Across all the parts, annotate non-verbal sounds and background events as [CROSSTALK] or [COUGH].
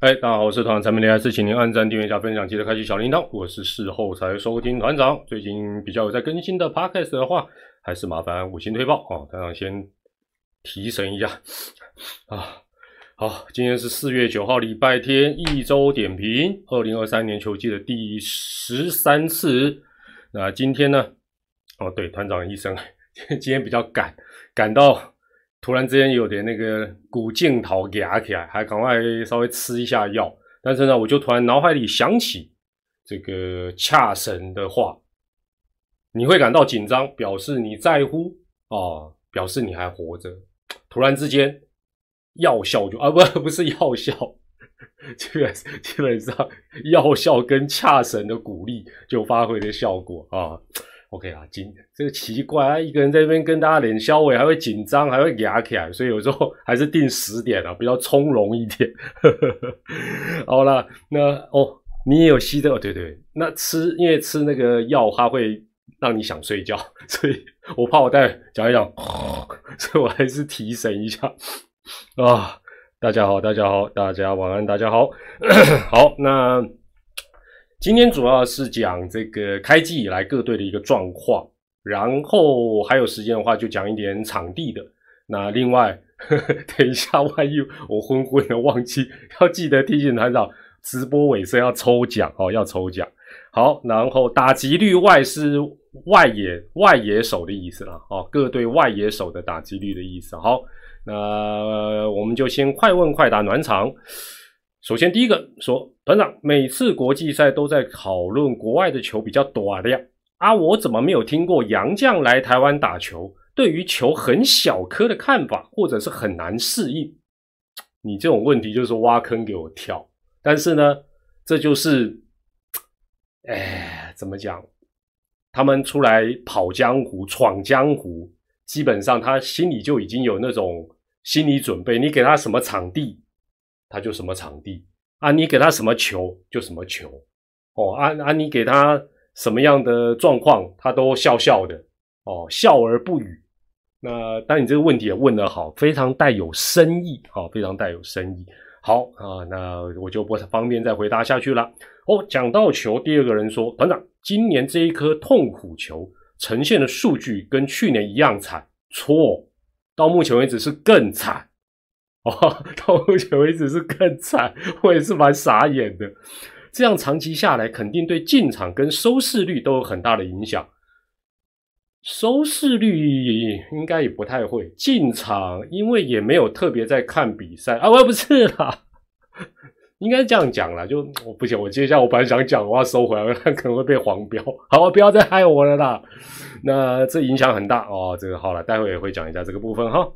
哎，大家好，我是团长陈明利，是请您按赞、订阅加分享，记得开启小铃铛。我是事后才收听团长，最近比较有在更新的 podcast 的话，还是麻烦五星推报啊！团长先提神一下啊。好，今天是四月九号，礼拜天，一周点评，二零二三年球季的第十三次。那今天呢？哦，对，团长医生，[LAUGHS] 今天比较赶，赶到。突然之间有点那个骨镜头压起来，还赶快稍微吃一下药。但是呢，我就突然脑海里想起这个恰神的话：你会感到紧张，表示你在乎啊，表示你还活着。突然之间，药效就啊不 [LAUGHS] 不是药效，基本基本上药效跟恰神的鼓励就发挥的效果啊。OK 啊，紧这个奇怪啊，一个人在那边跟大家脸消委，还会紧张，还会牙起来，所以有时候 [LAUGHS] 还是定十点啊，比较从容一点。[LAUGHS] 好了，那哦，你也有吸的哦，对对，那吃因为吃那个药，它会让你想睡觉，[LAUGHS] 所以我怕我再讲一讲，所以我还是提神一下啊。大家好，大家好，大家晚安，大家好，[COUGHS] 好那。今天主要是讲这个开季以来各队的一个状况，然后还有时间的话就讲一点场地的。那另外，呵 [LAUGHS] 呵等一下万一我昏昏的忘记，要记得提醒团长，直播尾声要抽奖哦，要抽奖。好，然后打击率外是外野外野手的意思了哦，各队外野手的打击率的意思。好，那我们就先快问快答暖场。首先，第一个说团长，每次国际赛都在讨论国外的球比较短的呀，啊，我怎么没有听过洋将来台湾打球，对于球很小颗的看法，或者是很难适应？你这种问题就是挖坑给我跳。但是呢，这就是，哎，怎么讲？他们出来跑江湖、闯江湖，基本上他心里就已经有那种心理准备。你给他什么场地？他就什么场地啊？你给他什么球就什么球哦。啊啊！你给他什么样的状况，他都笑笑的哦，笑而不语。那当你这个问题也问得好，非常带有深意哦，非常带有深意。好啊，那我就不方便再回答下去了。哦，讲到球，第二个人说，团长，今年这一颗痛苦球呈现的数据跟去年一样惨，错，到目前为止是更惨。[LAUGHS] 到目前为止是更惨，我也是蛮傻眼的。这样长期下来，肯定对进场跟收视率都有很大的影响。收视率应该也不太会进场，因为也没有特别在看比赛啊。我不是啦，应该这样讲啦，就我不行，我接下来我本来想讲，我要收回来，[LAUGHS] 可能会被黄标。好，不要再害我了啦。那这影响很大哦。这个好了，待会也会讲一下这个部分哈。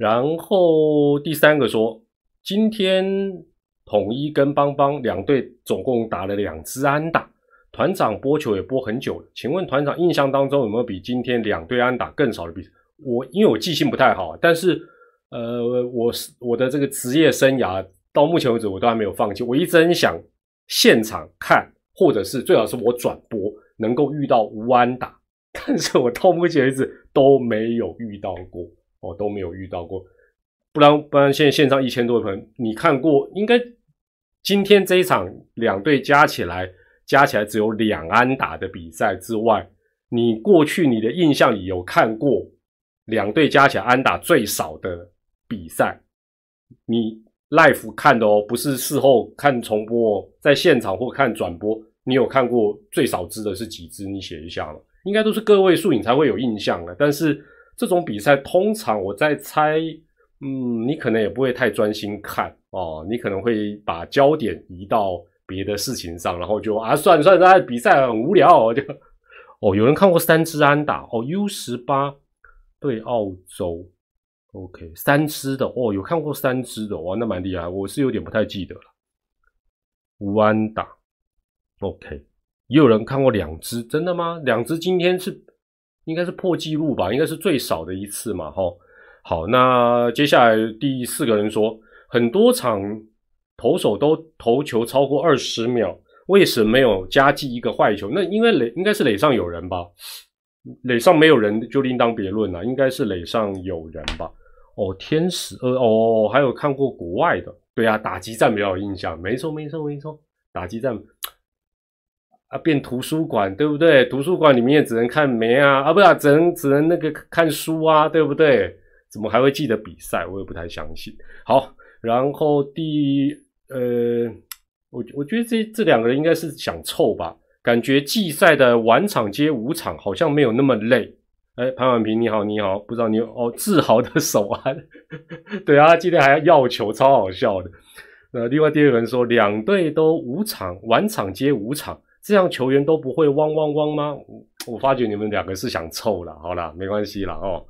然后第三个说，今天统一跟邦邦两队总共打了两支安打，团长播球也播很久了，请问团长印象当中有没有比今天两队安打更少的比赛？我因为我记性不太好，但是呃，我是我的这个职业生涯到目前为止我都还没有放弃，我一直很想现场看，或者是最好是我转播能够遇到无安打，但是我到目前为止都没有遇到过。哦，都没有遇到过，不然不然，现在线上一千多朋友，你看过？应该今天这一场两队加起来加起来只有两安打的比赛之外，你过去你的印象里有看过两队加起来安打最少的比赛？你 live 看的哦，不是事后看重播，在现场或看转播，你有看过最少支的是几支？你写一下了，应该都是个位数，你才会有印象的。但是。这种比赛通常我在猜，嗯，你可能也不会太专心看哦，你可能会把焦点移到别的事情上，然后就啊，算了算了，比赛很无聊，哦就 [LAUGHS] 哦，有人看过三支安打哦，U 十八对澳洲，OK，三支的哦，有看过三支的哇，那蛮厉害，我是有点不太记得了，无安打，OK，也有人看过两支，真的吗？两支今天是。应该是破纪录吧，应该是最少的一次嘛，哈。好，那接下来第四个人说，很多场投手都投球超过二十秒，为什么没有加计一个坏球？那因为垒应该是垒上有人吧，垒上没有人就另当别论了，应该是垒上有人吧。哦，天使，呃，哦，还有看过国外的对啊，打击战比较有印象，没错没错没错，打击战啊变图书馆对不对？图书馆里面也只能看梅啊啊，不是只能只能那个看书啊，对不对？怎么还会记得比赛？我也不太相信。好，然后第呃，我我觉得这这两个人应该是想凑吧，感觉季赛的晚场接五场好像没有那么累。哎，潘婉平你好，你好，不知道你哦，自豪的手腕，[LAUGHS] 对啊，今天还要要球，超好笑的。那另外第二个人说，两队都五场晚场接五场，这样球员都不会汪汪汪吗？我发觉你们两个是想凑了，好了，没关系了哦。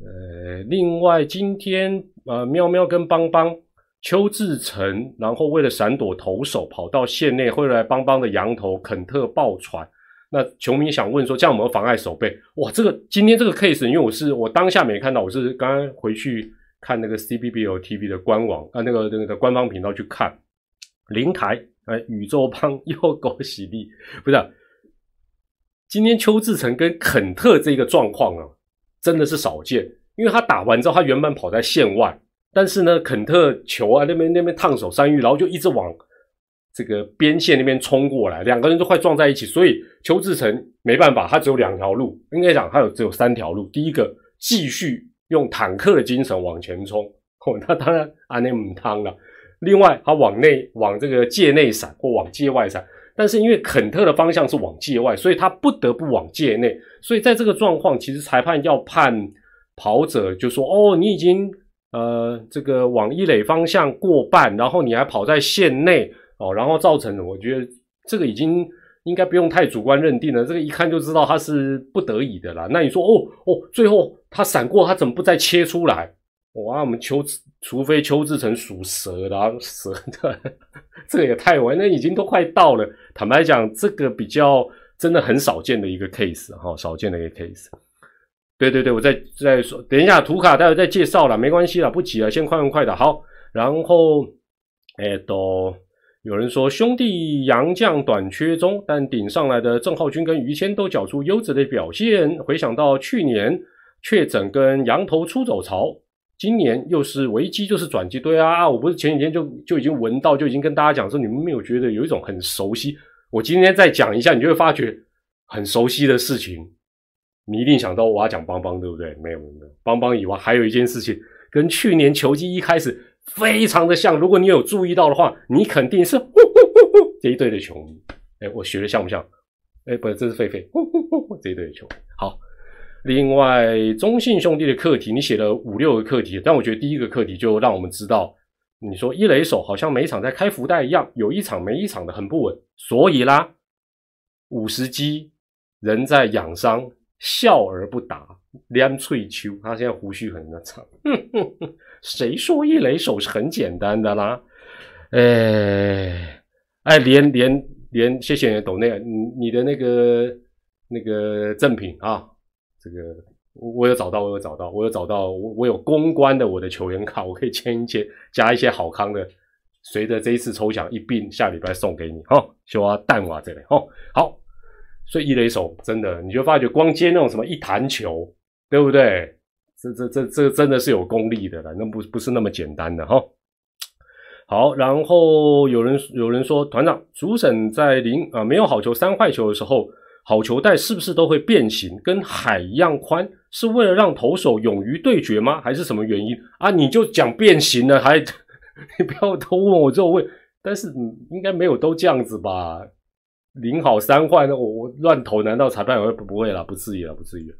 呃，另外今天呃，喵喵跟邦邦、邱志成，然后为了闪躲投手，跑到线内，会来邦邦的羊头肯特爆传。那球迷想问说，这样有没有妨碍守备？哇，这个今天这个 case，因为我是我当下没看到，我是刚刚回去看那个 CBBL TV 的官网啊，那个那个官方频道去看，灵台哎，宇宙帮 [LAUGHS] 又狗喜力，不是？今天邱志成跟肯特这个状况啊。真的是少见，因为他打完之后，他原本跑在线外，但是呢，肯特球啊那边那边烫手山芋，然后就一直往这个边线那边冲过来，两个人都快撞在一起，所以邱志成没办法，他只有两条路，应该讲他有只有三条路。第一个，继续用坦克的精神往前冲，哦，那当然阿内姆汤了。另外，他往内往这个界内闪或往界外闪。但是因为肯特的方向是往界外，所以他不得不往界内。所以在这个状况，其实裁判要判跑者就说：“哦，你已经呃这个往一垒方向过半，然后你还跑在线内哦，然后造成的，我觉得这个已经应该不用太主观认定了。这个一看就知道他是不得已的啦。那你说哦哦，最后他闪过，他怎么不再切出来？哇，我们邱，除非邱志成属蛇的，蛇的，这个也太晚，那已经都快到了。坦白讲，这个比较真的很少见的一个 case 哈，少见的一个 case。对对对，我再再说，等一下图卡待会再介绍了，没关系了，不急了，先快问快的。好，然后，哎，都有人说兄弟杨将短缺中，但顶上来的郑浩君跟于谦都缴出优质的表现。回想到去年确诊跟羊头出走潮。今年又是危机，就是转机。对啊，我不是前几天就就已经闻到，就已经跟大家讲说，你们没有觉得有一种很熟悉？我今天再讲一下，你就会发觉很熟悉的事情。你一定想到我要讲邦邦，对不对？没有没有，邦邦以外还有一件事情，跟去年球季一开始非常的像。如果你有注意到的话，你肯定是呼呼呼这一队的球迷。哎，我学的像不像？哎，不是，这是狒狒呼呼呼这一队的球迷。好。另外，中信兄弟的课题，你写了五六个课题，但我觉得第一个课题就让我们知道，你说一垒手好像每场在开福袋一样，有一场没一场的很不稳，所以啦，五十击人在养伤，笑而不答，梁翠秋，他现在胡须很长，哼哼哼谁说一垒手是很简单的啦？哎哎，连连连，谢谢董内，你你的那个那个赠品啊。这个我我有找到，我有找到，我有找到，我我有公关的我的球员卡，我可以签一签，加一些好康的，随着这一次抽奖一并下礼拜送给你哈，就啊蛋瓦这里哈，好，所以一雷手真的，你就发觉光接那种什么一弹球，对不对？这这这这真的是有功力的了，那不不是那么简单的哈。好，然后有人有人说团长主审在零啊没有好球三坏球的时候。好球带是不是都会变形，跟海一样宽？是为了让投手勇于对决吗？还是什么原因啊？你就讲变形了，还你不要都问我这种问。但是应该没有都这样子吧？零好三坏，我我乱投，难道裁判会不会了？不至于了，不至于。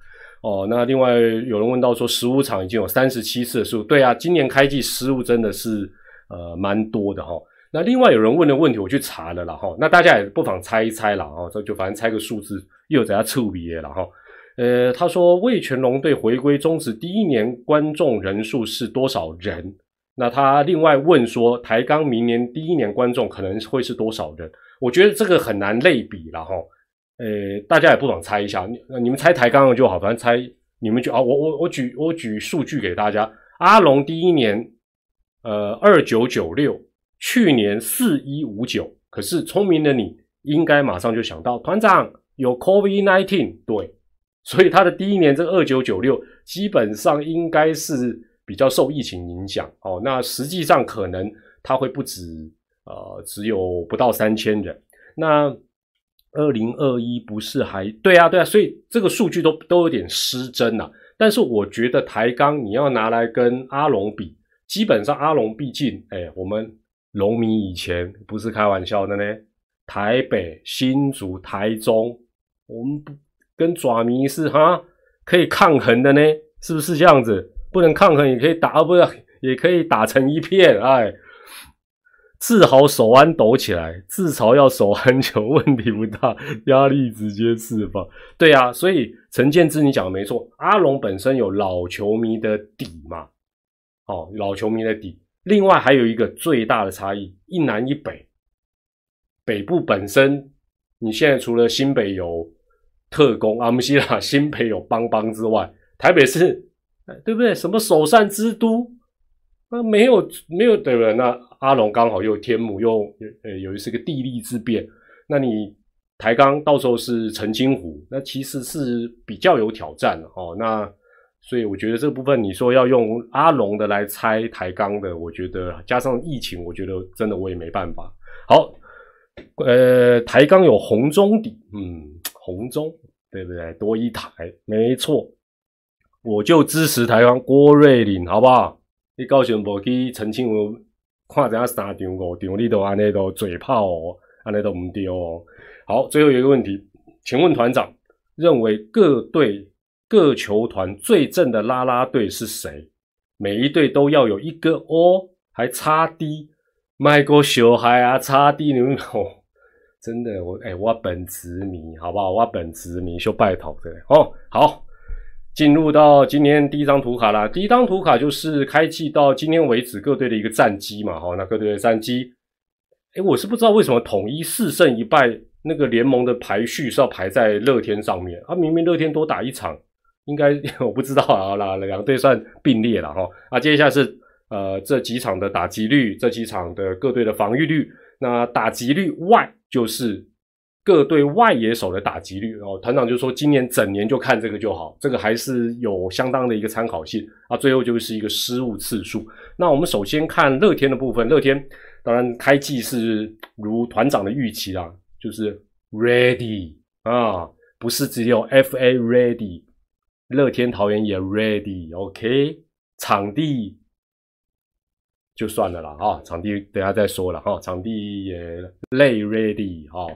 哦，那另外有人问到说，十五场已经有三十七次的失误，对啊，今年开季失误真的是呃蛮多的哈。那另外有人问的问题，我去查了啦哈。那大家也不妨猜一猜啦哈，这就反正猜个数字，又在他触笔了哈。呃，他说魏全龙队回归终止第一年观众人数是多少人？那他另外问说，台钢明年第一年观众可能会是多少人？我觉得这个很难类比了哈。呃，大家也不妨猜一下，你你们猜台钢就好，反正猜你们就啊，我我我举我举数据给大家，阿龙第一年呃二九九六。去年四一五九，可是聪明的你应该马上就想到团长有 COVID nineteen，对，所以他的第一年这个二九九六基本上应该是比较受疫情影响哦。那实际上可能它会不止呃只有不到三千人。那二零二一不是还对啊对啊，所以这个数据都都有点失真啊。但是我觉得台钢你要拿来跟阿龙比，基本上阿龙毕竟哎，我们龙迷以前不是开玩笑的呢。台北、新竹、台中，我们不跟爪迷是哈可以抗衡的呢，是不是这样子？不能抗衡也可以打，不是也可以打成一片？哎，自豪手腕抖起来，自嘲要守很久，问题不大，[LAUGHS] 压力直接释放。对啊，所以陈建之你讲的没错，阿龙本身有老球迷的底嘛，哦，老球迷的底。另外还有一个最大的差异，一南一北。北部本身，你现在除了新北有特工阿姆西拉，新北有邦邦之外，台北是，对不对？什么首善之都，那没有没有对不对？那阿龙刚好又天母又呃有一是个地利之变，那你台钢到时候是澄清湖，那其实是比较有挑战的哦。那所以我觉得这部分你说要用阿龙的来猜台钢的，我觉得加上疫情，我觉得真的我也没办法。好。呃，台钢有红中底，嗯，红中对不对？多一台，没错，我就支持台钢郭瑞麟，好不好？你高兴无去澄清我，看怎样三场五场，你都安尼都嘴炮哦，安尼都唔丢哦。好，最后一个问题，请问团长认为各队各球团最正的拉拉队是谁？每一队都要有一个哦，还差 D。卖过小孩啊，差地牛哦，真的我哎，我本职迷，好不好？我本职迷，就拜托的哦。好，进入到今天第一张图卡啦。第一张图卡就是开季到今天为止各队的一个战绩嘛。好，那各队的战绩，哎，我是不知道为什么统一四胜一败，那个联盟的排序是要排在乐天上面啊？明明乐天多打一场，应该 [LAUGHS] 我不知道啊。啦，两队算并列了哈。啊，接下来是。呃，这几场的打击率，这几场的各队的防御率，那打击率外就是各队外野手的打击率。然后团长就说，今年整年就看这个就好，这个还是有相当的一个参考性啊。最后就是一个失误次数。那我们首先看乐天的部分，乐天当然开季是如团长的预期啦，就是 ready 啊，不是只有 FA ready，乐天桃园也 ready，OK，场地。就算了啦，哈，场地等下再说了，哈，场地也累 ready，哈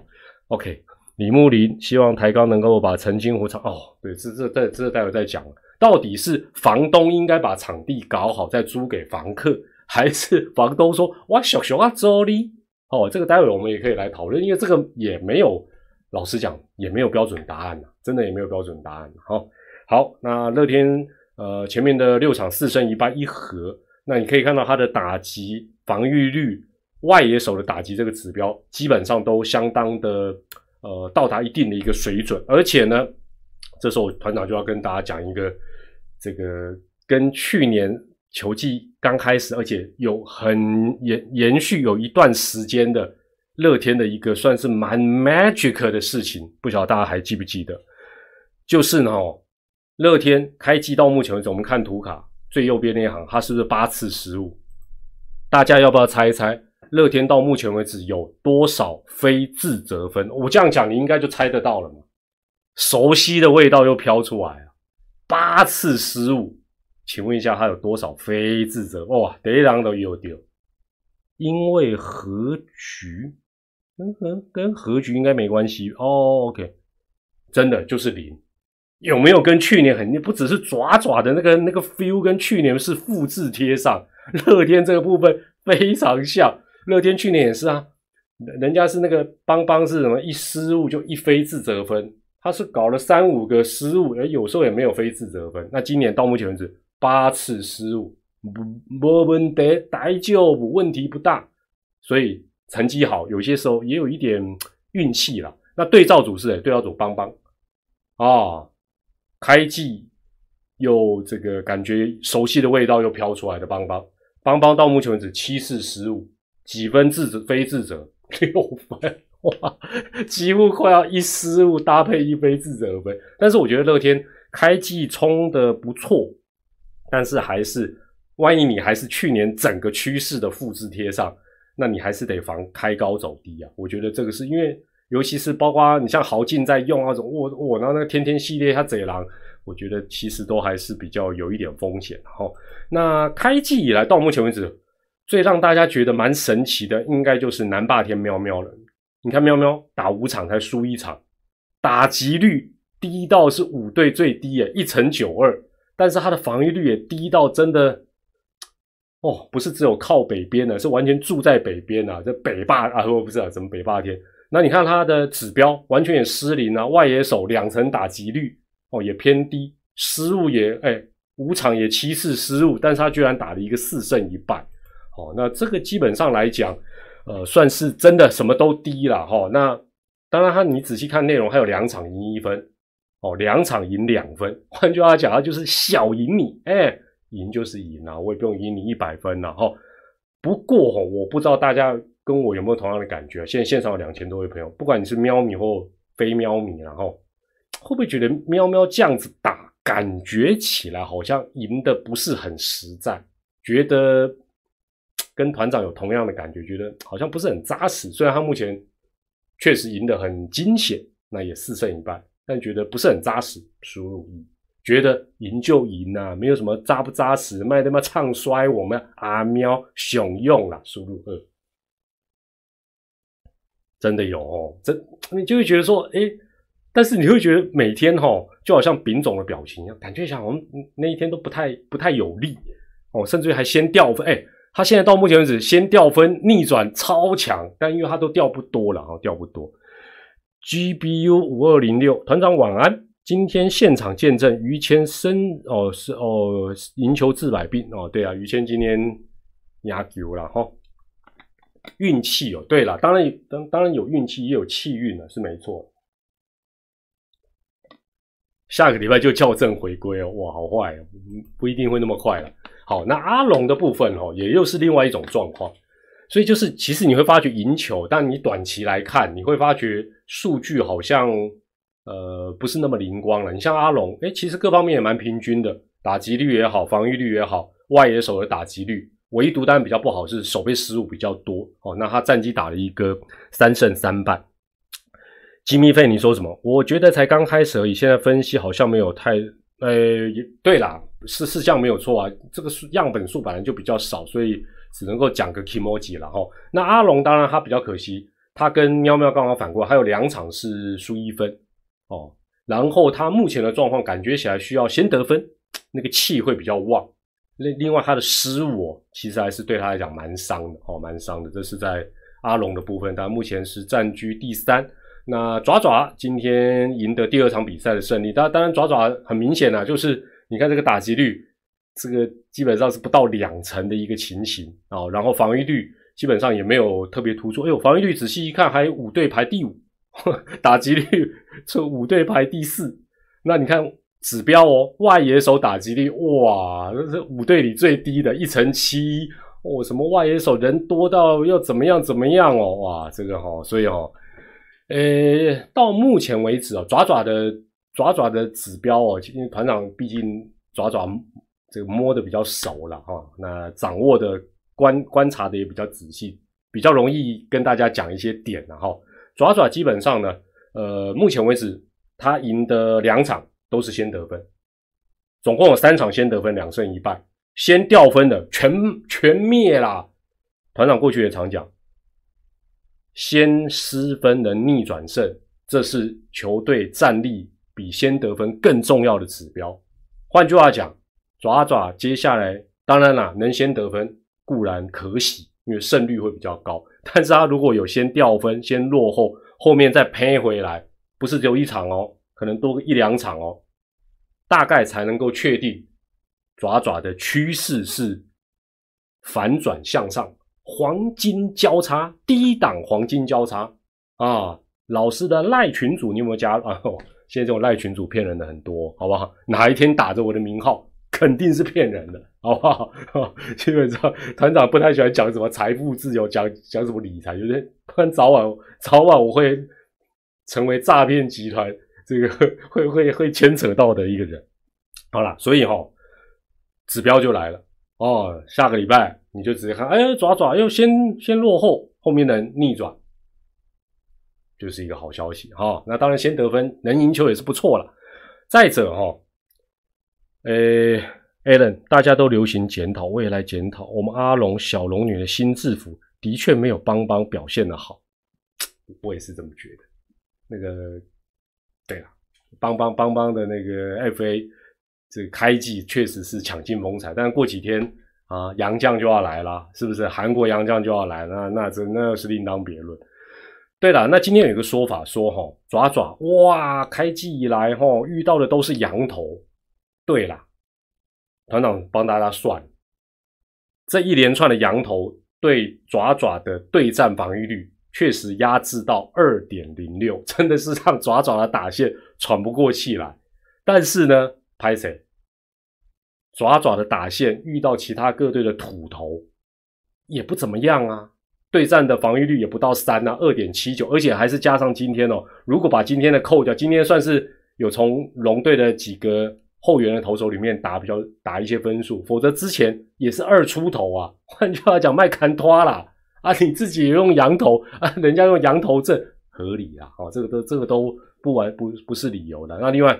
，OK，李木林希望台钢能够把澄清湖场，哦，对，这这这这待会再讲，到底是房东应该把场地搞好再租给房客，[LAUGHS] 还是房东说哇小熊啊周哩，哦，这个待会我们也可以来讨论，因为这个也没有，老实讲也没有标准答案呐，真的也没有标准答案，好，好，那乐天呃前面的六场四胜一败一和。那你可以看到他的打击防御率、外野手的打击这个指标，基本上都相当的呃到达一定的一个水准。而且呢，这时候团长就要跟大家讲一个这个跟去年球季刚开始，而且有很延延续有一段时间的乐天的一个算是蛮 magic 的事情，不晓得大家还记不记得？就是呢，乐天开机到目前为止，我们看图卡。最右边那一行，它是不是八次失误？大家要不要猜一猜？乐天到目前为止有多少非自责分？我这样讲，你应该就猜得到了嘛？熟悉的味道又飘出来了，八次失误，请问一下，他有多少非自责？哇，第一张都有丢，因为和局跟和跟和局应该没关系哦。OK，真的就是零。有没有跟去年很不只是爪爪的那个那个 feel，跟去年是复制贴上？乐天这个部分非常像，乐天去年也是啊，人家是那个邦邦是什么一失误就一非自责分，他是搞了三五个失误，而有时候也没有非自责分。那今年到目前为止八次失误，不问题，大就问题不大，所以成绩好，有些时候也有一点运气了。那对照组是谁？对照组邦邦啊。开季又这个感觉熟悉的味道又飘出来的邦邦，邦邦到目前为止七四十五，几分自责非自责六分，[LAUGHS] 哇，几乎快要一失误搭配一非自责分。但是我觉得乐天开季冲的不错，但是还是万一你还是去年整个趋势的复制贴上，那你还是得防开高走低啊。我觉得这个是因为，尤其是包括你像豪进在用那种，我我那那个天天系列他贼狼，我觉得其实都还是比较有一点风险哈。那开季以来到目前为止，最让大家觉得蛮神奇的，应该就是南霸天喵喵了。你看喵喵打五场才输一场，打击率低到是五队最低诶，一成九二，但是他的防御率也低到真的。哦，不是只有靠北边的，是完全住在北边啊！这北霸啊，我不知道怎么北霸天。那你看他的指标完全也失灵啊，外野手两层打击率哦也偏低，失误也哎五场也七次失误，但是他居然打了一个四胜一败。哦，那这个基本上来讲，呃，算是真的什么都低了哈。那当然他你仔细看内容，还有两场赢一分，哦，两场赢两分，换句话讲，他就是小赢你，哎。赢就是赢啊，我也不用赢你一百分了哈。不过哈，我不知道大家跟我有没有同样的感觉。现在线上有两千多位朋友，不管你是喵米或非喵米，然后会不会觉得喵喵这样子打，感觉起来好像赢的不是很实在？觉得跟团长有同样的感觉，觉得好像不是很扎实。虽然他目前确实赢得很惊险，那也四胜一败，但觉得不是很扎实。输入一。觉得赢就赢呐，没有什么扎不扎实，卖他妈唱衰我们阿喵熊用了，输入二，真的有哦，真你就会觉得说，哎，但是你会觉得每天哈，就好像丙种的表情一样，感觉像我们那一天都不太不太有力哦，甚至于还先掉分，哎，他现在到目前为止先掉分逆转超强，但因为他都掉不多了哈，掉不多，GBU 五二零六团长晚安。今天现场见证于谦生哦是哦赢球治百病哦对啊于谦今天压球了哈运气哦对了当然当当然有运气也有气运了是没错，下个礼拜就校正回归哦哇好坏哦不一定会那么快了好那阿龙的部分哦也又是另外一种状况所以就是其实你会发觉赢球但你短期来看你会发觉数据好像。呃，不是那么灵光了。你像阿龙，哎，其实各方面也蛮平均的，打击率也好，防御率也好，外野手的打击率，唯独当然比较不好是守备失误比较多哦。那他战绩打了一个三胜三败。吉米费，你说什么？我觉得才刚开始而已，现在分析好像没有太……呃，对啦，是是这样没有错啊。这个数样本数本来就比较少，所以只能够讲个 emoji 了哈。那阿龙当然他比较可惜，他跟喵喵刚好反过，还有两场是输一分。哦，然后他目前的状况感觉起来需要先得分，那个气会比较旺。另另外他的失误其实还是对他来讲蛮伤的哦，蛮伤的。这是在阿龙的部分，他目前是暂居第三。那爪爪今天赢得第二场比赛的胜利，当当然爪爪很明显啊，就是你看这个打击率，这个基本上是不到两成的一个情形啊。然后防御率基本上也没有特别突出。哎呦，防御率仔细一看，还有五队排第五。[LAUGHS] 打击率这五队排第四，那你看指标哦，外野手打击率哇，这是五队里最低的，一成七哦。什么外野手人多到要怎么样怎么样哦，哇，这个哈，所以哦，呃，到目前为止哦，爪爪的爪爪的指标哦，因为团长毕竟爪爪这个摸的比较熟了哈，那掌握的观观察的也比较仔细，比较容易跟大家讲一些点然后。爪爪基本上呢，呃，目前为止他赢的两场都是先得分，总共有三场先得分，两胜一败，先掉分的全全灭啦。团长过去也常讲，先失分能逆转胜，这是球队战力比先得分更重要的指标。换句话讲，爪爪接下来当然啦，能先得分固然可喜。因为胜率会比较高，但是他如果有先掉分、先落后，后面再赔回来，不是只有一场哦，可能多个一两场哦，大概才能够确定爪爪的趋势是反转向上，黄金交叉，低档黄金交叉啊！老师的赖群主，你有没有加 [LAUGHS] 啊？现在这种赖群主骗人的很多，好不好？哪一天打着我的名号？肯定是骗人的，好不好？[LAUGHS] 基本上团长不太喜欢讲什么财富自由，讲讲什么理财，就是不然早晚早晚我会成为诈骗集团这个会会会牵扯到的一个人。好了，所以哈，指标就来了哦，下个礼拜你就直接看，哎，爪爪又先先落后，后面能逆转，就是一个好消息哈。那当然先得分能赢球也是不错了。再者哈，呃，Allen，大家都流行检讨，我也来检讨，我们阿龙小龙女的新制服的确没有邦邦表现的好，我也是这么觉得。那个，对了，邦邦邦邦的那个 FA。这开季确实是抢尽风采，但过几天啊，洋将就要来了，是不是？韩国洋将就要来，那那这那是另当别论。对了，那今天有一个说法说，哈，爪爪哇，开季以来哈遇到的都是羊头。对了，团长帮大家算，这一连串的羊头对爪爪的对战防御率确实压制到二点零六，真的是让爪爪的打线喘不过气来。但是呢？拍谁？爪爪的打线遇到其他各队的土头也不怎么样啊，对战的防御率也不到三啊，二点七九，而且还是加上今天哦。如果把今天的扣掉，今天算是有从龙队的几个后援的投手里面打比较打一些分数，否则之前也是二出头啊。换句话讲，卖砍拖啦啊，你自己用羊头啊，人家用羊头阵合理啊，哦，这个都这个都不完不不是理由的。那另外。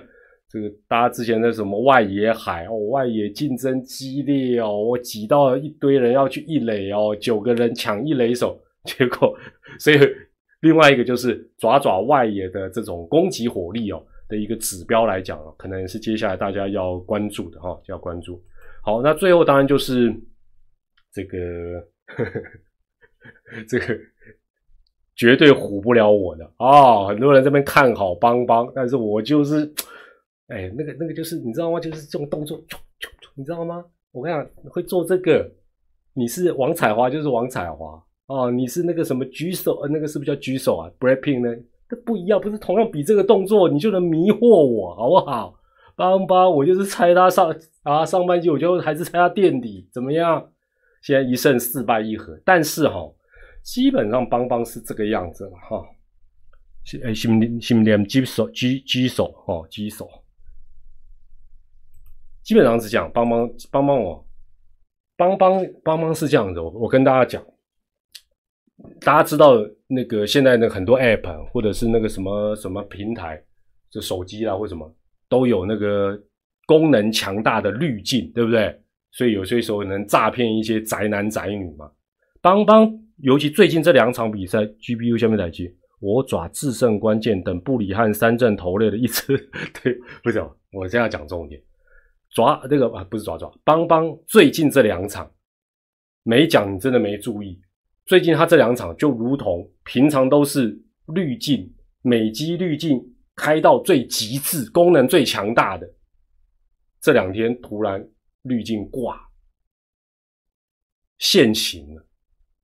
这个大家之前的什么外野海哦，外野竞争激烈哦，我挤到一堆人要去一垒哦，九个人抢一垒手，[LAUGHS] 结果所以另外一个就是爪爪外野的这种攻击火力哦的一个指标来讲哦可能是接下来大家要关注的哈，要关注。好，那最后当然就是这个这个绝对唬不了我的啊，很多人这边看好邦邦，但是我就是。哎，那个那个就是你知道吗？就是这种动作，你知道吗？我跟你讲，会做这个，你是王彩华就是王彩华哦，你是那个什么举手，那个是不是叫举手啊？Breaking 呢？这不一样，不是同样比这个动作，你就能迷惑我，好不好？邦邦，我就是猜他上啊上半季，我就还是猜他垫底，怎么样？现在一胜四败一和，但是哈，基本上邦邦是这个样子了哈。哎，心心连举手举举手哦，举手。基本上是这样，帮帮帮帮我，帮帮帮帮是这样子。我我跟大家讲，大家知道那个现在的很多 App 或者是那个什么什么平台，就手机啦或什么都有那个功能强大的滤镜，对不对？所以有些时候能诈骗一些宅男宅女嘛。帮帮，尤其最近这两场比赛，GPU 下面台机，我爪制胜关键等布里汉三阵头类的一支，[LAUGHS] 对，不行我现在讲重点。抓这个啊，不是抓抓，邦邦最近这两场没讲，你真的没注意。最近他这两场就如同平常都是滤镜美肌滤镜开到最极致，功能最强大的，这两天突然滤镜挂现行了。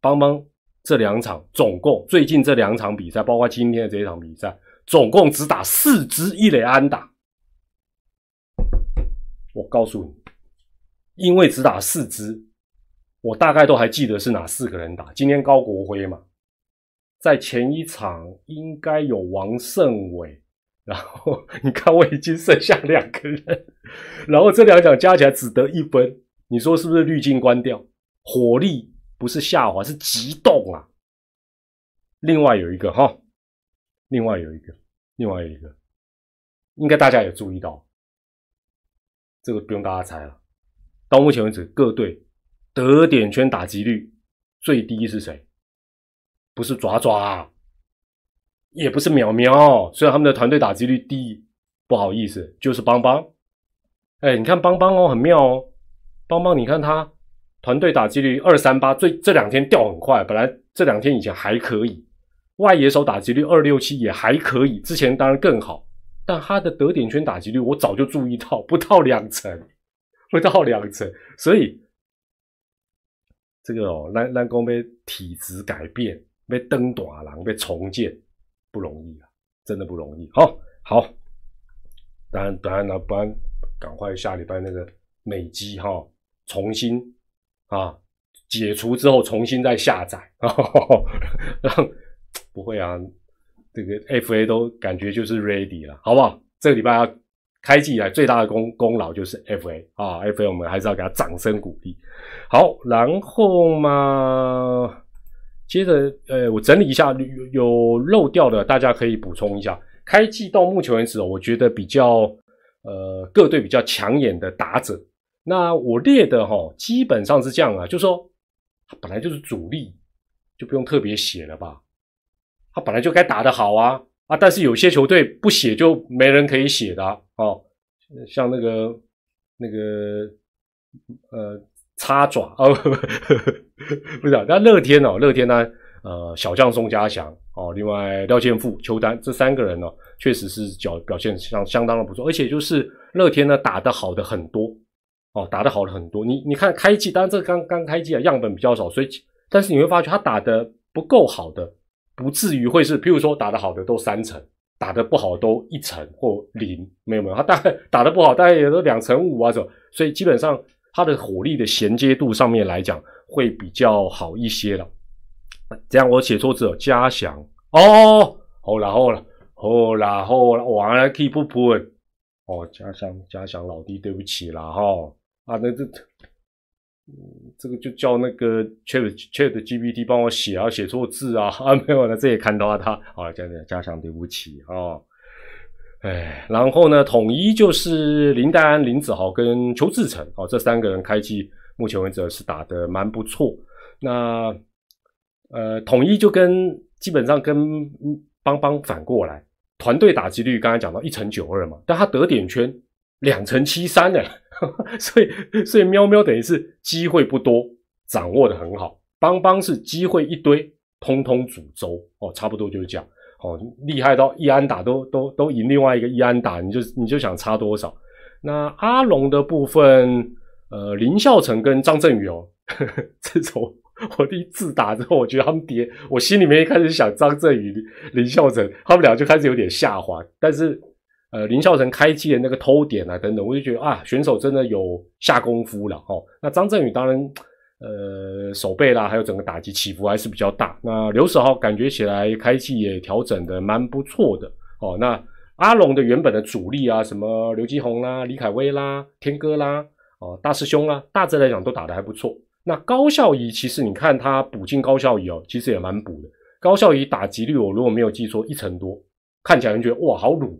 邦邦这两场总共最近这两场比赛，包括今天的这一场比赛，总共只打四支一垒安打。我告诉你，因为只打四支，我大概都还记得是哪四个人打。今天高国辉嘛，在前一场应该有王胜伟，然后你看我已经剩下两个人，然后这两场加起来只得一分，你说是不是滤镜关掉？火力不是下滑，是急动啊！另外有一个哈，另外有一个，另外有一个，应该大家也注意到。这个不用大家猜了。到目前为止，各队得点圈打击率最低是谁？不是爪爪，也不是淼淼。虽然他们的团队打击率低，不好意思，就是邦邦。哎，你看邦邦哦，很妙哦。邦邦，你看他团队打击率二三八，最这两天掉很快。本来这两天以前还可以，外野手打击率二六七也还可以，之前当然更好。但他的得点圈打击率，我早就注意到，不到两成，[LAUGHS] 不到两成，所以这个哦，让让公被体质改变，被登短廊，被重建，不容易啊，真的不容易。好，好，当然，当然了，不然赶快下礼拜那个美机哈，重新啊解除之后，重新再下载，[LAUGHS] 让不会啊。这个 FA 都感觉就是 ready 了，好不好？这个礼拜要开季以来最大的功功劳就是 FA 啊，FA 我们还是要给他掌声鼓励。好，然后嘛，接着呃，我整理一下有有漏掉的，大家可以补充一下。开季到目前为止，我觉得比较呃各队比较抢眼的打者，那我列的哈基本上是这样啊，就说他本来就是主力，就不用特别写了吧。他本来就该打得好啊啊！但是有些球队不写就没人可以写的哦，像那个那个呃叉爪哦，[LAUGHS] 不是啊，那乐天哦，乐天呢呃小将宋家祥哦，另外廖建富、邱丹这三个人呢，确实是表表现相相当的不错，而且就是乐天呢打得好的很多哦，打得好了很多。你你看开季，当然这刚刚开季啊，样本比较少，所以但是你会发觉他打得不够好的。不至于会是，譬如说打得好的都三成，打得不好都一成或零，没有没有，他大概打得不好，大概也都两成五啊，这所以基本上他的火力的衔接度上面来讲会比较好一些了。这样我写错字了，嘉祥哦，好了好了好了好了，我来 keep 不 t 哦，嘉祥嘉祥老弟，对不起啦哈，啊那这。这个就叫那个 Chat Chat GPT 帮我写啊，写错字啊啊没有了，这也看到他啊，加加强对不起啊，哎，然后呢，统一就是林丹、林子豪跟邱志成哦，这三个人开机，目前为止是打的蛮不错。那呃，统一就跟基本上跟邦邦反过来，团队打击率刚才讲到一成九二嘛，但他得点圈两成七三的。[LAUGHS] 所以，所以喵喵等于是机会不多，掌握的很好。邦邦是机会一堆，通通煮粥哦，差不多就是这样。哦，厉害到一安打都都都赢另外一个一安打，你就你就想差多少？那阿龙的部分，呃，林孝成跟张振宇哦，[LAUGHS] 自从我第一次打之后，我觉得他们跌，我心里面一开始想张振宇、林孝成，他们俩就开始有点下滑，但是。呃，林孝成开机的那个偷点啊，等等，我就觉得啊，选手真的有下功夫了哦。那张振宇当然，呃，手背啦，还有整个打击起伏还是比较大。那刘守豪感觉起来开机也调整的蛮不错的哦。那阿龙的原本的主力啊，什么刘基宏啦、李凯威啦、天哥啦，哦，大师兄啦，大致来讲都打得还不错。那高孝仪其实你看他补进高孝仪哦，其实也蛮补的。高孝仪打击率我如果没有记错一成多，看起来人觉得哇好鲁。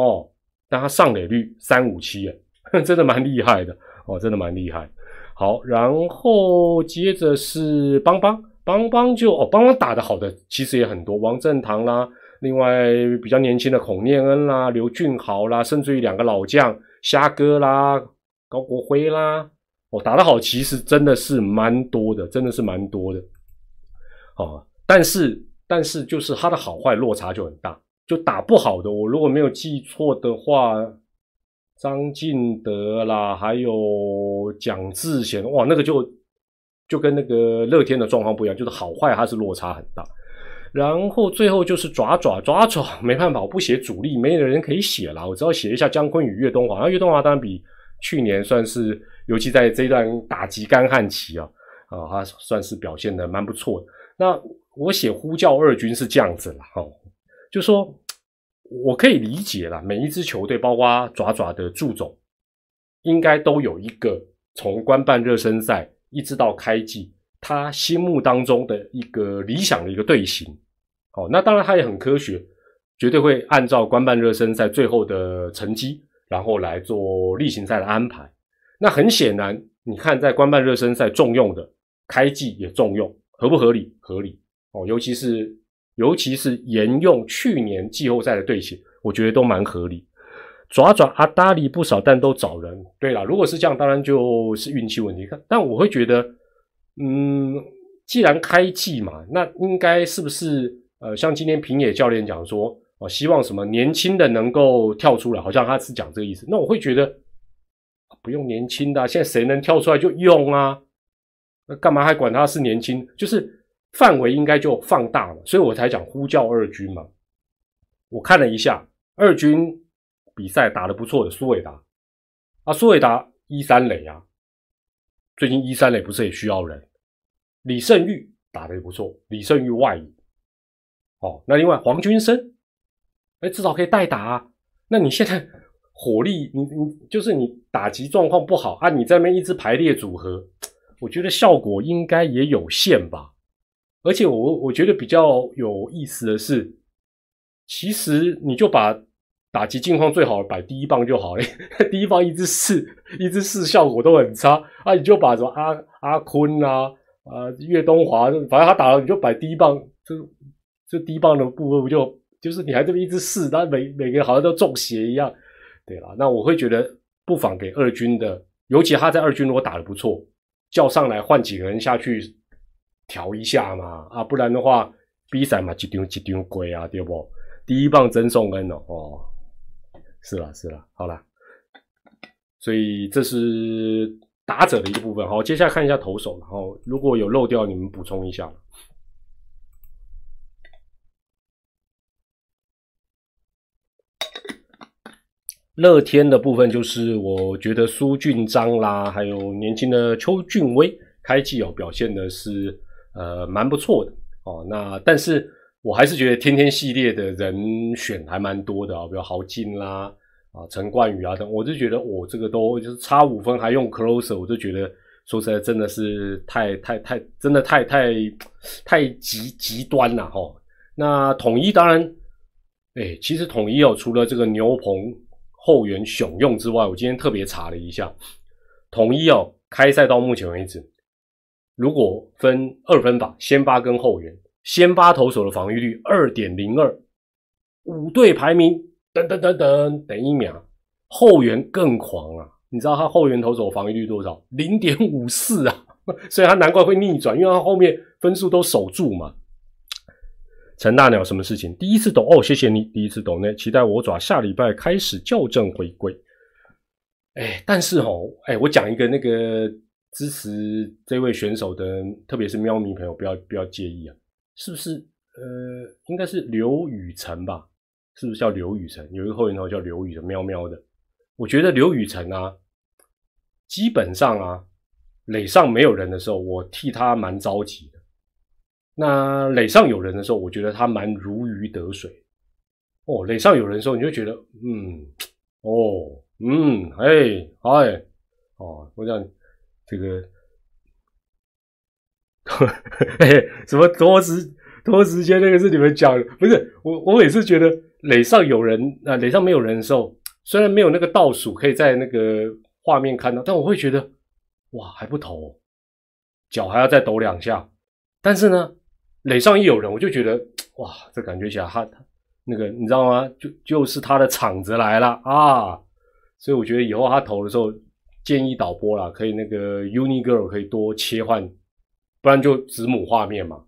哦，但他上垒率三五七啊，[LAUGHS] 真的蛮厉害的哦，真的蛮厉害。好，然后接着是邦邦，邦邦就哦，邦邦打的好的其实也很多，王振堂啦，另外比较年轻的孔念恩啦，刘俊豪啦，甚至于两个老将虾哥啦，高国辉啦，哦，打得好其实真的是蛮多的，真的是蛮多的。哦，但是但是就是他的好坏落差就很大。就打不好的，我如果没有记错的话，张进德啦，还有蒋志贤，哇，那个就就跟那个乐天的状况不一样，就是好坏它是落差很大。然后最后就是爪爪爪爪，没办法，我不写主力，没有人可以写了，我只要写一下姜昆宇、岳东华。那岳东华当然比去年算是，尤其在这段打击干旱期啊，啊，他算是表现的蛮不错的。那我写呼叫二军是这样子了，哈。就说，我可以理解了。每一支球队，包括爪爪的祝总，应该都有一个从官办热身赛一直到开季，他心目当中的一个理想的一个队形。哦，那当然他也很科学，绝对会按照官办热身赛最后的成绩，然后来做例行赛的安排。那很显然，你看在官办热身赛重用的，开季也重用，合不合理？合理。哦，尤其是。尤其是沿用去年季后赛的队形，我觉得都蛮合理。爪爪阿达里不少，但都找人。对了，如果是这样，当然就是运气问题。但我会觉得，嗯，既然开季嘛，那应该是不是呃，像今天平野教练讲说，哦，希望什么年轻的能够跳出来，好像他是讲这个意思。那我会觉得不用年轻的，现在谁能跳出来就用啊。那干嘛还管他是年轻？就是。范围应该就放大了，所以我才讲呼叫二军嘛。我看了一下二军比赛打得不错的苏伟达啊，苏伟达一三垒啊，最近一三垒不是也需要人？李胜玉打得也不错，李胜玉外野。哦，那另外黄军生，哎，至少可以代打。啊。那你现在火力，你你就是你打击状况不好啊，你在那边一直排列组合，我觉得效果应该也有限吧。而且我我觉得比较有意思的是，其实你就把打击境况最好的摆第一棒就好了，[LAUGHS] 第一棒一直试，一直试效果都很差啊，你就把什么阿阿坤啊啊岳东华，反正他打了你就摆第一棒，这这第一棒的部分不就就是你还这么一直试，但每每个人好像都中邪一样。对了，那我会觉得不妨给二军的，尤其他在二军如果打得不错，叫上来换几个人下去调一下嘛，啊，不然的话比赛嘛，一丢一丢鬼啊，对不？第一棒曾颂恩哦，哦，是了是了，好了，所以这是打者的一个部分。好，接下来看一下投手，然后如果有漏掉，你们补充一下。乐天的部分就是我觉得苏俊章啦，还有年轻的邱俊威开季哦表现的是呃蛮不错的哦。那但是我还是觉得天天系列的人选还蛮多的啊，比如豪进啦啊陈冠宇啊等，我就觉得我这个都就是差五分还用 closer，我就觉得说实在真的是太太太真的太太太极极端了哈。那统一当然，哎，其实统一哦除了这个牛棚。后援雄用之外，我今天特别查了一下，统一哦，开赛到目前为止，如果分二分法，先发跟后援，先发投手的防御率二点零二，五队排名等等等等等一秒，后援更狂啊！你知道他后援投手防御率多少？零点五四啊！所以他难怪会逆转，因为他后面分数都守住嘛。陈大鸟，什么事情？第一次抖哦，谢谢你第一次抖呢，期待我爪下礼拜开始校正回归。哎，但是哦，哎，我讲一个那个支持这位选手的，特别是喵迷朋友，不要不要介意啊，是不是？呃，应该是刘雨辰吧？是不是叫刘雨辰？有一个后援投叫刘雨辰，喵喵的。我觉得刘雨辰啊，基本上啊，垒上没有人的时候，我替他蛮着急的。那垒上有人的时候，我觉得他蛮如鱼得水。哦，垒上有人的时候，你就觉得，嗯，哦，嗯，哎，哎，哦，我想这个，[LAUGHS] 什么拖时拖时间那个是你们讲的，不是我，我每次觉得垒上有人啊，垒上没有人的时候，虽然没有那个倒数可以在那个画面看到，但我会觉得，哇，还不投，脚还要再抖两下，但是呢。垒上一有人，我就觉得哇，这感觉起来他他那个你知道吗？就就是他的场子来了啊！所以我觉得以后他投的时候，建议导播啦，可以那个 Uni Girl 可以多切换，不然就子母画面嘛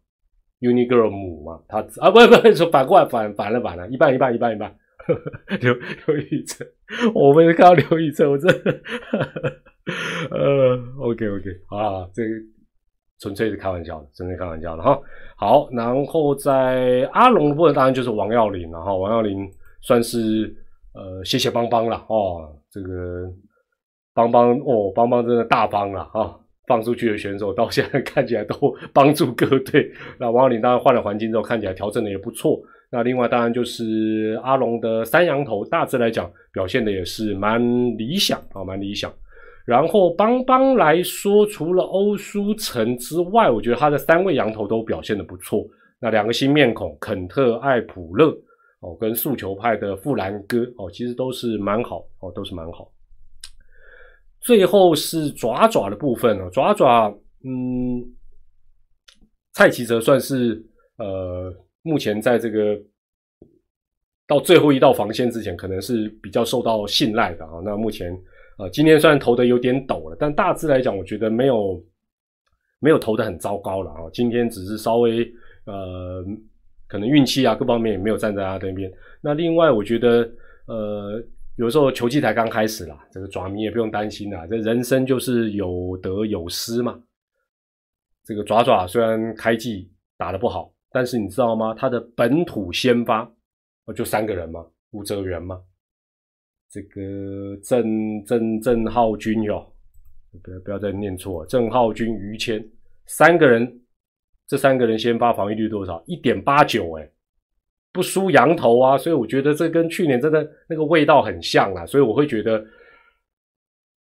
，Uni Girl 母嘛，他啊不不，[LAUGHS] 说反过来反反了反了，一半一半一半一半。刘刘宇辰，我没看到刘宇辰，我真的 [LAUGHS] 呃，OK OK，好这个。纯粹是开玩笑的，纯粹开玩笑的哈。好，然后在阿龙的部分，当然就是王耀林了哈。王耀林算是呃，谢谢帮帮了哦。这个邦邦哦，邦邦真的大方了哈。放出去的选手到现在 [LAUGHS] 看起来都帮助各队。那王林当然换了环境之后，看起来调整的也不错。那另外当然就是阿龙的三羊头，大致来讲表现的也是蛮理想啊，蛮理想。然后邦邦来说，除了欧舒成之外，我觉得他的三位羊头都表现的不错。那两个新面孔，肯特艾普勒哦，跟速球派的富兰哥哦，其实都是蛮好哦，都是蛮好。最后是爪爪的部分哦，爪爪，嗯，蔡奇哲算是呃，目前在这个到最后一道防线之前，可能是比较受到信赖的啊。那目前。啊，今天虽然投的有点抖了，但大致来讲，我觉得没有没有投的很糟糕了啊。今天只是稍微呃，可能运气啊各方面也没有站在他那边。那另外，我觉得呃，有时候球技才刚开始啦，这个爪迷也不用担心啦。这人生就是有得有失嘛。这个爪爪虽然开季打的不好，但是你知道吗？他的本土先发就三个人嘛，吴哲源嘛。这个郑郑郑浩君哟，不要不要再念错，郑浩君、于谦三个人，这三个人先发防御率多少？一点八九哎，不输羊头啊，所以我觉得这跟去年真的那个味道很像啊，所以我会觉得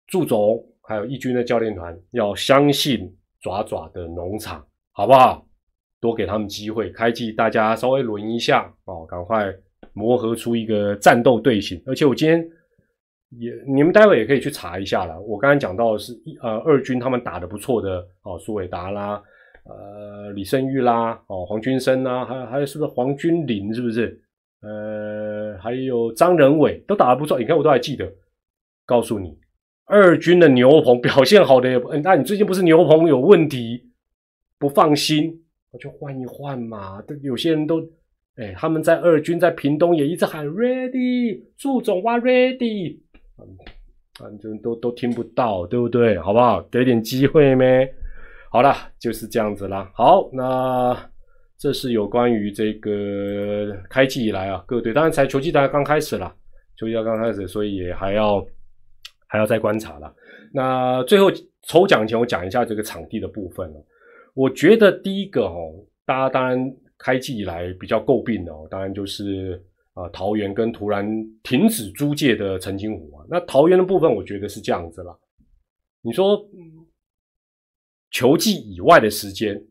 祝总还有义军的教练团要相信爪爪的农场，好不好？多给他们机会，开季大家稍微轮一下哦，赶快磨合出一个战斗队形。而且我今天也，你们待会也可以去查一下了。我刚才讲到的是呃二军他们打的不错的哦，苏伟达啦，呃李胜玉啦，哦黄君生啦，还还有是不是黄君林是不是？呃还有张仁伟都打的不错，你看我都还记得。告诉你，二军的牛棚表现好的，那你最近不是牛棚有问题，不放心。我就换一换嘛，有些人都，哎，他们在二军在屏东也一直喊 ready，祝总哇 ready，反正都都听不到，对不对？好不好？给点机会咩？好了，就是这样子啦。好，那这是有关于这个开季以来啊，各队当然才球季大家刚开始啦，球季才刚开始，所以也还要还要再观察了。那最后抽奖前，我讲一下这个场地的部分了。我觉得第一个哦，大家当然开季以来比较诟病的哦，当然就是啊桃园跟突然停止租借的陈金虎啊。那桃园的部分，我觉得是这样子啦。你说球季以外的时间，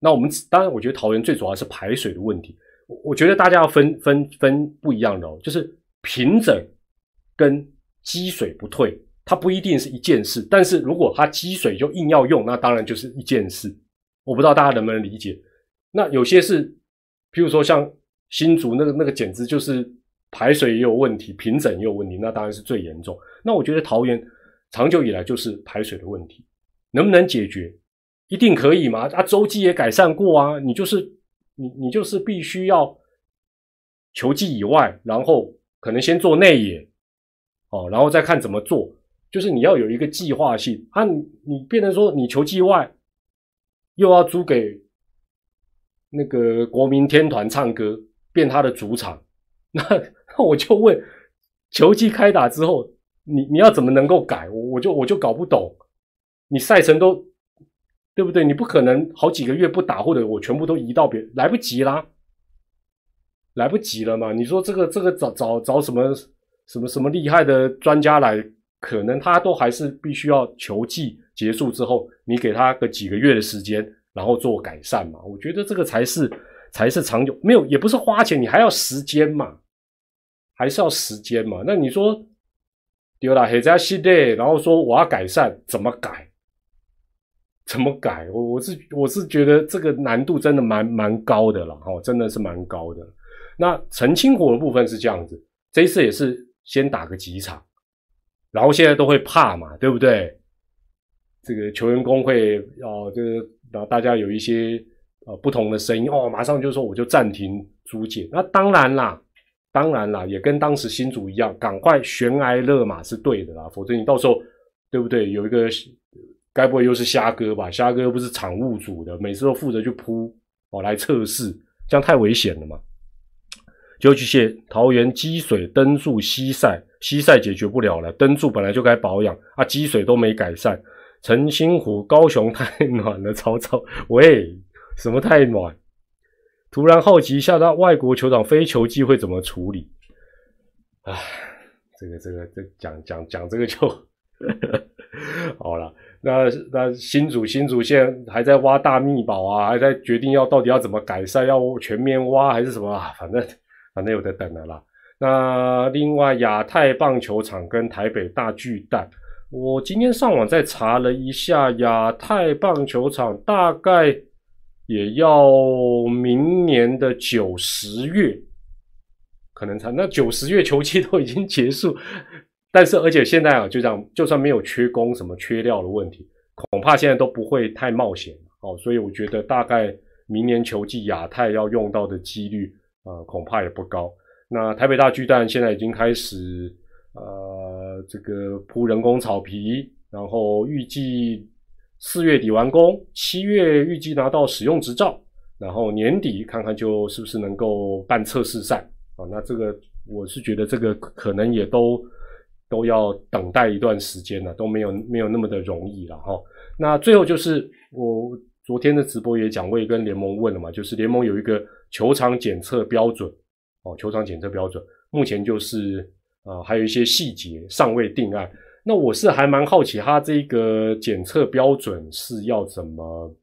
那我们当然我觉得桃园最主要是排水的问题。我我觉得大家要分分分不一样的哦，就是平整跟积水不退，它不一定是一件事。但是如果它积水就硬要用，那当然就是一件事。我不知道大家能不能理解，那有些是，譬如说像新竹那个那个，简直就是排水也有问题，平整也有问题，那当然是最严重。那我觉得桃园长久以来就是排水的问题，能不能解决？一定可以吗？啊，周记也改善过啊，你就是你你就是必须要球技以外，然后可能先做内野，哦，然后再看怎么做，就是你要有一个计划性啊，你你变成说你球技外。又要租给那个国民天团唱歌，变他的主场，[LAUGHS] 那那我就问，球技开打之后，你你要怎么能够改？我我就我就搞不懂，你赛程都对不对？你不可能好几个月不打，或者我全部都移到别，来不及啦，来不及了嘛？你说这个这个找找找什么什么什么厉害的专家来？可能他都还是必须要球季结束之后，你给他个几个月的时间，然后做改善嘛？我觉得这个才是才是长久，没有也不是花钱，你还要时间嘛，还是要时间嘛？那你说丢了还在系列，然后说我要改善，怎么改？怎么改？我我是我是觉得这个难度真的蛮蛮高的了，哈，真的是蛮高的。那澄清火的部分是这样子，这一次也是先打个几场。然后现在都会怕嘛，对不对？这个球员工会哦，就是然后大家有一些呃不同的声音哦，马上就说我就暂停租借。那当然啦，当然啦，也跟当时新主一样，赶快悬崖勒马是对的啦，否则你到时候对不对？有一个该不会又是虾哥吧？虾哥又不是场务组的，每次都负责去铺哦来测试，这样太危险了嘛。就去写桃园积水灯柱西晒，西晒解决不了了，灯柱本来就该保养啊，积水都没改善。陈清湖高雄太暖了，[LAUGHS] 曹操喂，什么太暖？突然好奇一下，那外国球长非球季会怎么处理？唉，这个这个这讲讲讲这个就 [LAUGHS] 好了。那那新主新主现在还在挖大密宝啊，还在决定要到底要怎么改善，要全面挖还是什么啊？反正。反正有的等了啦。那另外亚太棒球场跟台北大巨蛋，我今天上网再查了一下，亚太棒球场大概也要明年的九十月可能才。那九十月球季都已经结束，但是而且现在啊，就这样，就算没有缺工什么缺料的问题，恐怕现在都不会太冒险哦。所以我觉得大概明年球季亚太要用到的几率。呃，恐怕也不高。那台北大巨蛋现在已经开始，呃，这个铺人工草皮，然后预计四月底完工，七月预计拿到使用执照，然后年底看看就是不是能够办测试赛啊。那这个我是觉得这个可能也都都要等待一段时间了，都没有没有那么的容易了哈。那最后就是我。昨天的直播也讲，我也跟联盟问了嘛，就是联盟有一个球场检测标准哦，球场检测标准目前就是啊，还有一些细节尚未定案。那我是还蛮好奇，他这个检测标准是要怎么，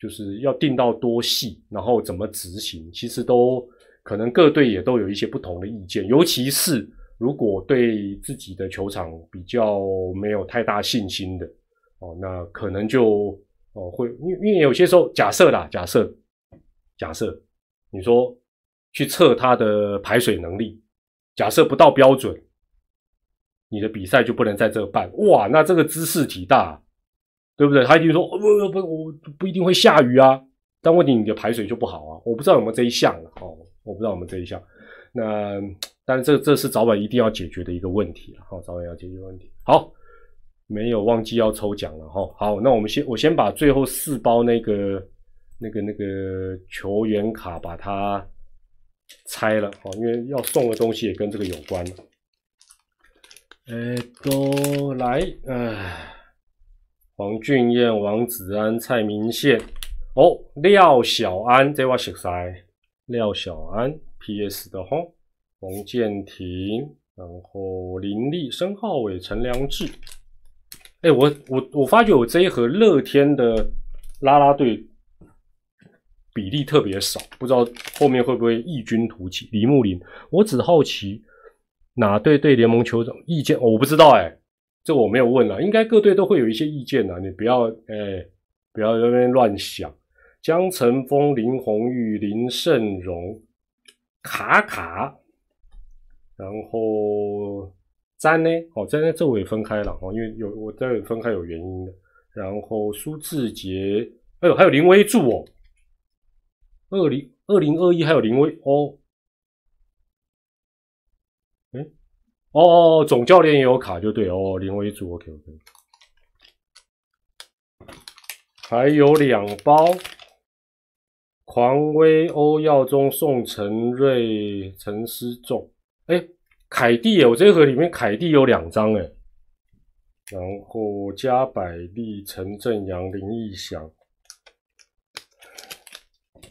就是要定到多细，然后怎么执行？其实都可能各队也都有一些不同的意见，尤其是如果对自己的球场比较没有太大信心的哦，那可能就哦会，因因为有些时候假设啦，假设假设你说去测它的排水能力，假设不到标准。你的比赛就不能在这办哇？那这个姿势体大，对不对？他一定说不不不，我不一定会下雨啊。但问题你的排水就不好啊。我不知道有没有这一项哦，我不知道有没有这一项。那但是这这是早晚一定要解决的一个问题好，早晚要解决问题。好，没有忘记要抽奖了哈。好，那我们先我先把最后四包那个那个那个球员卡把它拆了哦，因为要送的东西也跟这个有关。哎，都来！哎，黄俊彦、王子安、蔡明宪，哦，廖小安，这我熟悉。廖小安，P.S. 的哈，洪建廷，然后林立、申浩伟、陈良志。哎，我我我发觉我这一盒乐天的拉拉队比例特别少，不知道后面会不会异军突起。李木林，我只好奇。哪队对联盟球场意见？我不知道哎，这我没有问了。应该各队都会有一些意见啊，你不要哎，不要在那边乱想。江晨峰、林红玉、林胜荣、卡卡，然后詹呢？哦，詹呢？这我也分开了哦，因为有我这分开有原因的。然后苏志杰，哎呦，还有林威柱哦，二零二零二一还有林威哦。哦，总教练也有卡就对哦，林威柱 OK OK，还有两包，狂威、欧耀中、宋承瑞、陈思仲，哎，凯蒂我这盒里面凯蒂有两张哎，然后加百利、陈正阳、林义祥，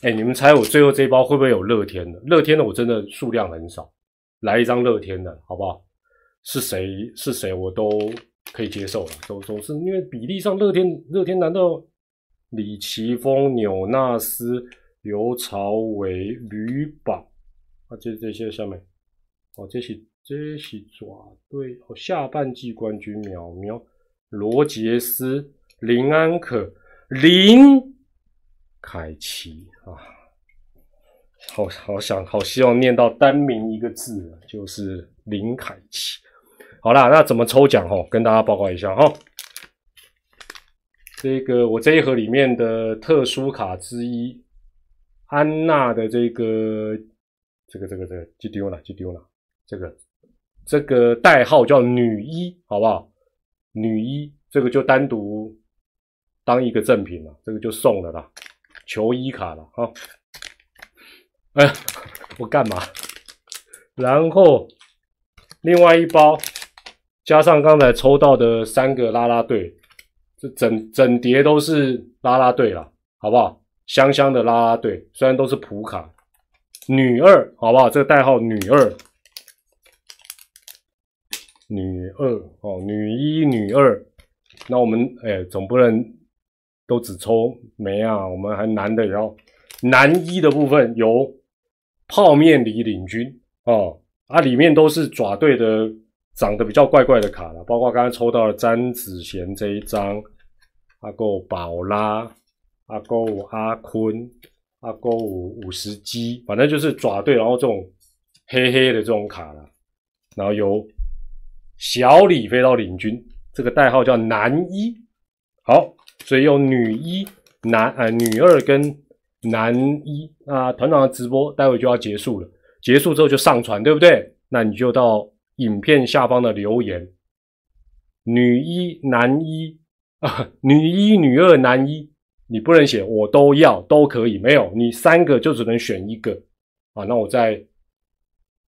哎，你们猜我最后这一包会不会有乐天的？乐天的我真的数量很少，来一张乐天的好不好？是谁是谁我都可以接受了，总总是因为比例上，乐天乐天难道李奇峰、纽纳斯、刘朝伟、吕宝啊？这这些下面哦，这些这些爪对哦，下半季冠军苗苗、罗杰斯、林安可、林凯奇啊，好好想好希望念到单名一个字，就是林凯奇。好啦，那怎么抽奖哈？跟大家报告一下哈。这个我这一盒里面的特殊卡之一，安娜的这个这个这个这个就丢了，就丢了。这个这个代号叫女一，好不好？女一这个就单独当一个赠品了，这个就送了啦，球衣卡了哈。哎，我干嘛？然后另外一包。加上刚才抽到的三个拉拉队，这整整叠都是拉拉队了，好不好？香香的啦啦队，虽然都是普卡，女二，好不好？这个代号女二，女二哦，女一、女二，那我们哎，总不能都只抽没啊？我们还男的，然后男一的部分由泡面里领军哦，啊，里面都是爪队的。长得比较怪怪的卡了，包括刚刚抽到的詹子贤这一张，阿够宝拉，阿勾五阿坤，阿勾五五十鸡，反正就是爪队，然后这种黑黑的这种卡了，然后由小李飞到领军，这个代号叫男一，好，所以有女一、男呃女二跟男一，那团长的直播待会就要结束了，结束之后就上传，对不对？那你就到。影片下方的留言，女一、男一啊，[LAUGHS] 女一、女二、男一，你不能写，我都要，都可以，没有，你三个就只能选一个啊。那我在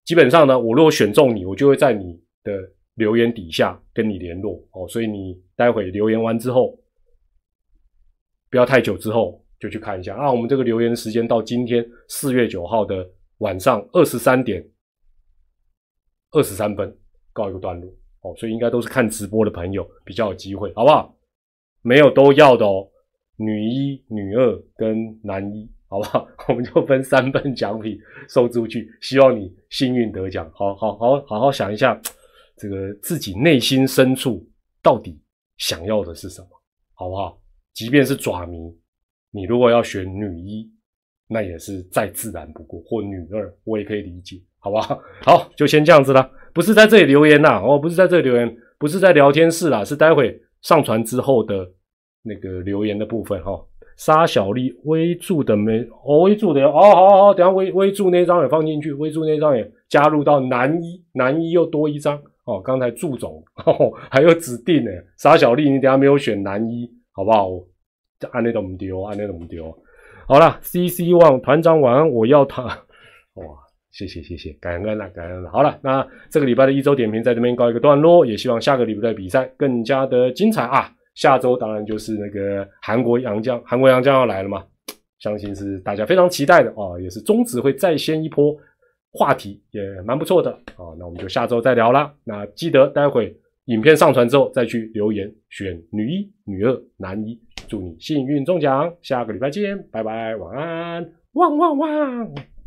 基本上呢，我如果选中你，我就会在你的留言底下跟你联络哦。所以你待会留言完之后，不要太久之后就去看一下啊。我们这个留言时间到今天四月九号的晚上二十三点二十三分告一个段落哦，所以应该都是看直播的朋友比较有机会，好不好？没有都要的哦，女一、女二跟男一，好不好？[LAUGHS] 我们就分三份奖品送出去，希望你幸运得奖。好好好好好想一下，这个自己内心深处到底想要的是什么，好不好？即便是爪迷，你如果要选女一，那也是再自然不过，或女二，我也可以理解，好不好？好，就先这样子啦。不是在这里留言啦，哦，不是在这里留言，不是在聊天室啦，是待会上传之后的那个留言的部分哈。沙小丽微注的没，哦，微注的哦，好好好，等下微微注那张也放进去，微注那张也加入到男一，男一又多一张哦。刚才祝总 [LAUGHS] 还有指定呢，沙小丽你等下没有选男一。好不好？按那种丢，按那种丢。好了，C C 望团长晚安，我要他。[LAUGHS] 哇，谢谢谢谢，感恩了感恩了。好了，那这个礼拜的一周点评在这边告一个段落，也希望下个礼拜的比赛更加的精彩啊！下周当然就是那个韩国洋将，韩国洋将要来了嘛，相信是大家非常期待的啊，也是中指会再掀一波话题，也蛮不错的啊。那我们就下周再聊啦。那记得待会。影片上传之后再去留言选女一、女二、男一，祝你幸运中奖！下个礼拜见，拜拜，晚安，汪汪汪。